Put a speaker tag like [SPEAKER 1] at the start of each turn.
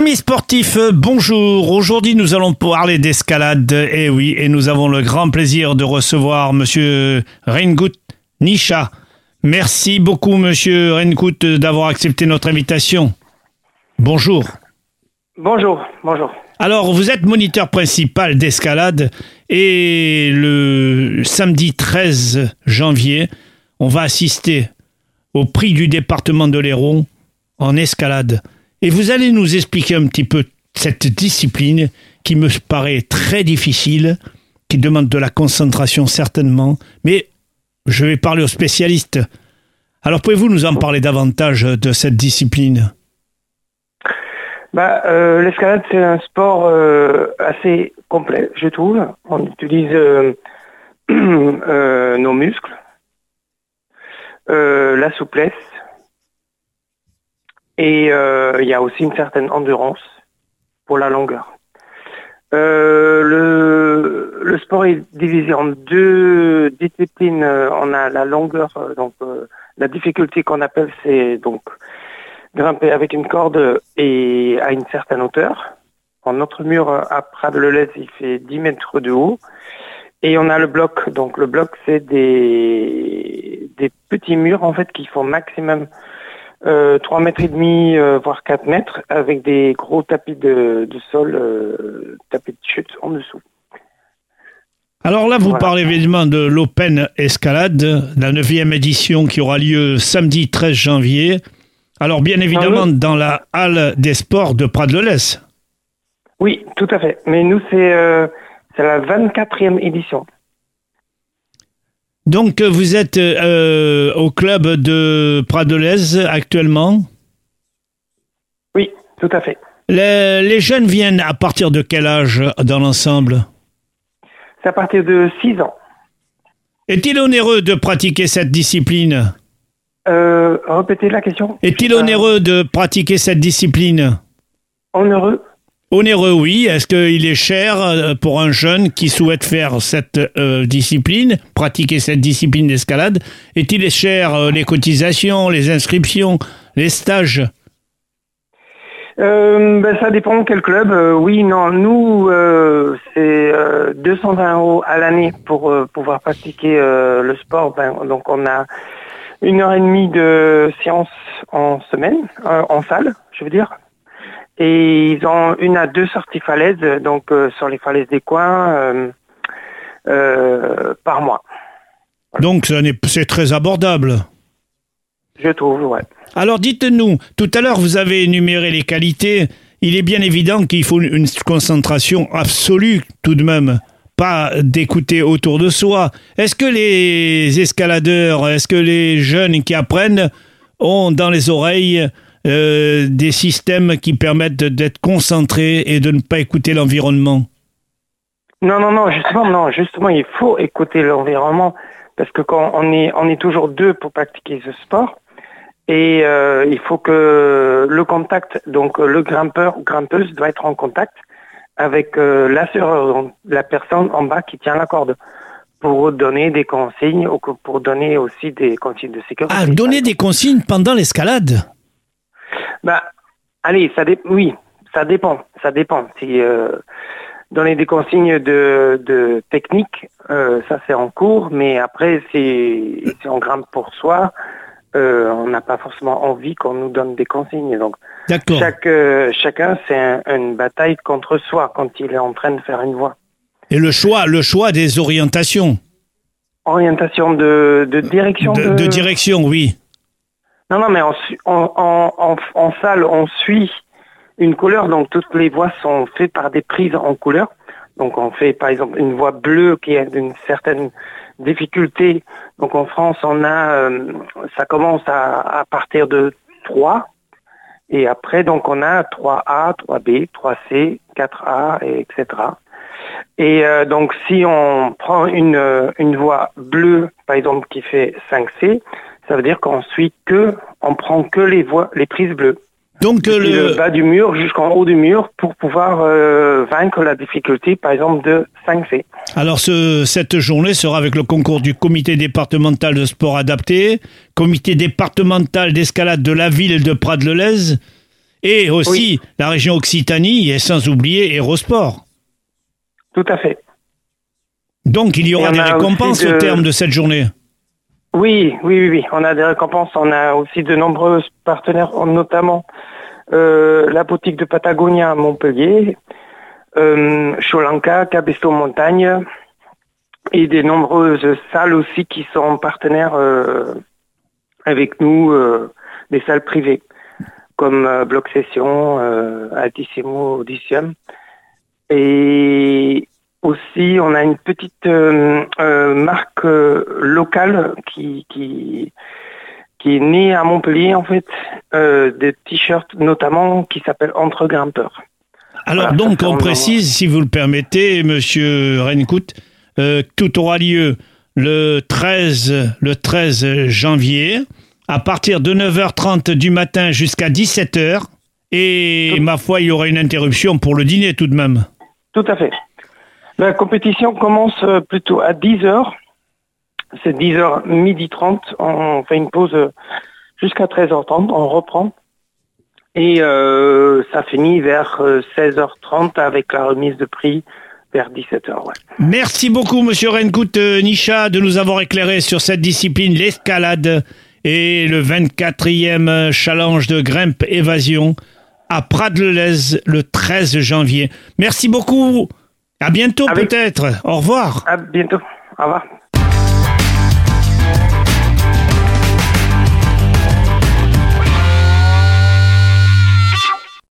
[SPEAKER 1] Amis sportifs, bonjour. Aujourd'hui, nous allons parler d'escalade. Et oui, et nous avons le grand plaisir de recevoir monsieur Reingut Nisha. Merci beaucoup, monsieur Reingut, d'avoir accepté notre invitation. Bonjour.
[SPEAKER 2] Bonjour, bonjour.
[SPEAKER 1] Alors, vous êtes moniteur principal d'escalade et le samedi 13 janvier, on va assister au prix du département de l'Hérault en escalade. Et vous allez nous expliquer un petit peu cette discipline qui me paraît très difficile, qui demande de la concentration certainement, mais je vais parler aux spécialistes. Alors pouvez-vous nous en parler davantage de cette discipline?
[SPEAKER 2] Bah, euh, L'escalade, c'est un sport euh, assez complet, je trouve. On utilise euh, nos muscles, la souplesse, et euh, il y a aussi une certaine endurance pour la longueur. Euh, le, sport est divisé en deux disciplines. On a la longueur, euh, donc la difficulté qu'on appelle, c'est donc grimper avec une corde et à une certaine hauteur. En notre mur à Prades-le-Lez, il fait 10 mètres de haut. Et on a le bloc. Donc le bloc, c'est des, des petits murs en fait qui font maximum euh, 3 mètres et demi, euh, voire 4 mètres, avec des gros tapis de, sol, euh, tapis de chute en dessous.
[SPEAKER 1] Alors là, vous parlez évidemment de l'Open Escalade, la neuvième édition qui aura lieu samedi 13 janvier. Alors bien évidemment dans la halle des sports de Prades-le-Lez.
[SPEAKER 2] Oui, tout à fait. Mais nous, c'est euh, la 24e édition.
[SPEAKER 1] Donc vous êtes euh, au club de Pradolez actuellement?
[SPEAKER 2] Oui, tout à fait.
[SPEAKER 1] Les, jeunes viennent à partir de quel âge dans l'ensemble?
[SPEAKER 2] C'est à partir de 6 ans.
[SPEAKER 1] Est-il onéreux de pratiquer cette discipline?
[SPEAKER 2] Euh, Répétez la question.
[SPEAKER 1] Est-il onéreux de pratiquer cette discipline?
[SPEAKER 2] Onéreux?
[SPEAKER 1] Onéreux, oui. Est-ce qu'il est cher euh, pour un jeune qui souhaite faire cette euh, discipline, pratiquer cette discipline d'escalade? Est-il cher euh, les cotisations, les inscriptions, les stages?
[SPEAKER 2] Ben, ça dépend quel club. oui, non, nous, c'est 220 euros à l'année pour pouvoir pratiquer le sport. Ben, donc on a une heure et demie de séance en semaine, en salle, je veux dire. Et ils ont une à deux sorties falaises, donc euh, sur les falaises des coins, euh, euh, par mois.
[SPEAKER 1] Donc c'est très abordable.
[SPEAKER 2] Je trouve, ouais.
[SPEAKER 1] Alors dites-nous, tout à l'heure vous avez énuméré les qualités. Il est bien évident qu'il faut une concentration absolue tout de même, pas d'écouter autour de soi. Est-ce que les escaladeurs, est-ce que les jeunes qui apprennent ont dans les oreilles euh, des systèmes qui permettent d'être concentrés et de ne pas écouter l'environnement
[SPEAKER 2] Non, non, non, justement, non, justement, il faut écouter l'environnement parce que quand on est, on est toujours deux pour pratiquer ce sport. Et euh, il faut que le contact, donc le grimpeur ou grimpeuse doit être en contact avec euh, l'assureur, la personne en bas qui tient la corde, pour donner des consignes ou pour donner aussi des consignes de sécurité.
[SPEAKER 1] Ah, donner des consignes pendant l'escalade?
[SPEAKER 2] Bah, allez, ça oui, ça dépend, ça dépend. Si euh, donner des consignes de, de technique, euh, ça c'est en cours, mais après si, si on grimpe pour soi, euh, on n'a pas forcément envie qu'on nous donne des consignes. Donc chaque chacun c'est une bataille contre soi quand il est en train de faire une voie.
[SPEAKER 1] Et le choix, le choix des orientations.
[SPEAKER 2] Orientation de, de direction.
[SPEAKER 1] de direction, oui.
[SPEAKER 2] Non, non, mais en, salle, on suit une couleur, donc toutes les voies sont faites par des prises en couleur. Donc on fait par exemple une voie bleue qui est d'une certaine difficulté. Donc en France, a, euh, ça commence à, partir de 3. Et après, donc on a 3A, 3B, 3C, 4A, et etc. Et euh, donc si on prend une, une voie bleue, par exemple, qui fait 5C, ça veut dire qu'on suit que, on prend que les voies, les prises bleues.
[SPEAKER 1] Donc le...
[SPEAKER 2] bas du mur jusqu'en haut du mur pour pouvoir euh, vaincre la difficulté, par exemple, de 5C.
[SPEAKER 1] Alors ce, cette journée sera avec le concours du comité départemental de sport adapté, comité départemental d'escalade de la ville de Prades-le-Lez Et aussi la région Occitanie et sans oublier Aérosport.
[SPEAKER 2] Tout à fait.
[SPEAKER 1] Donc il y aura des récompenses au terme de cette journée.
[SPEAKER 2] Oui, oui, oui, oui. On a des récompenses. On a aussi de nombreux partenaires, notamment euh, la boutique de Patagonia à Montpellier, euh, Cholanka, Cabesto Montagne, et des nombreuses salles aussi qui sont partenaires euh, avec nous, euh, des salles privées, comme euh, Bloc Session, Altissimo, Audition. Et aussi, on a une petite marque locale qui, qui, qui est née à Montpellier, en fait, des t-shirts notamment qui s'appelle Entre Grimpeurs.
[SPEAKER 1] Alors donc, on précise, si vous le permettez, Monsieur Renkout, euh, tout aura lieu le 13, le 13 janvier, à partir de 9h30 du matin jusqu'à 17h. Et ma foi, il y aura une interruption pour le dîner tout de même.
[SPEAKER 2] Tout à fait. La compétition commence euh, plutôt à 10h. C'est 10h midi 30. On fait une pause euh, jusqu'à 13h30. On reprend. Et ça finit vers 16h30 avec la remise de prix vers 17h.
[SPEAKER 1] Merci beaucoup, Monsieur Renkout euh, Nisha, de nous avoir éclairé sur cette discipline, l'escalade et le 24e challenge de grimpe évasion à Prades-le-Lez le 13 janvier. Merci beaucoup. À bientôt peut-être. Au revoir.
[SPEAKER 2] À bientôt. Au revoir.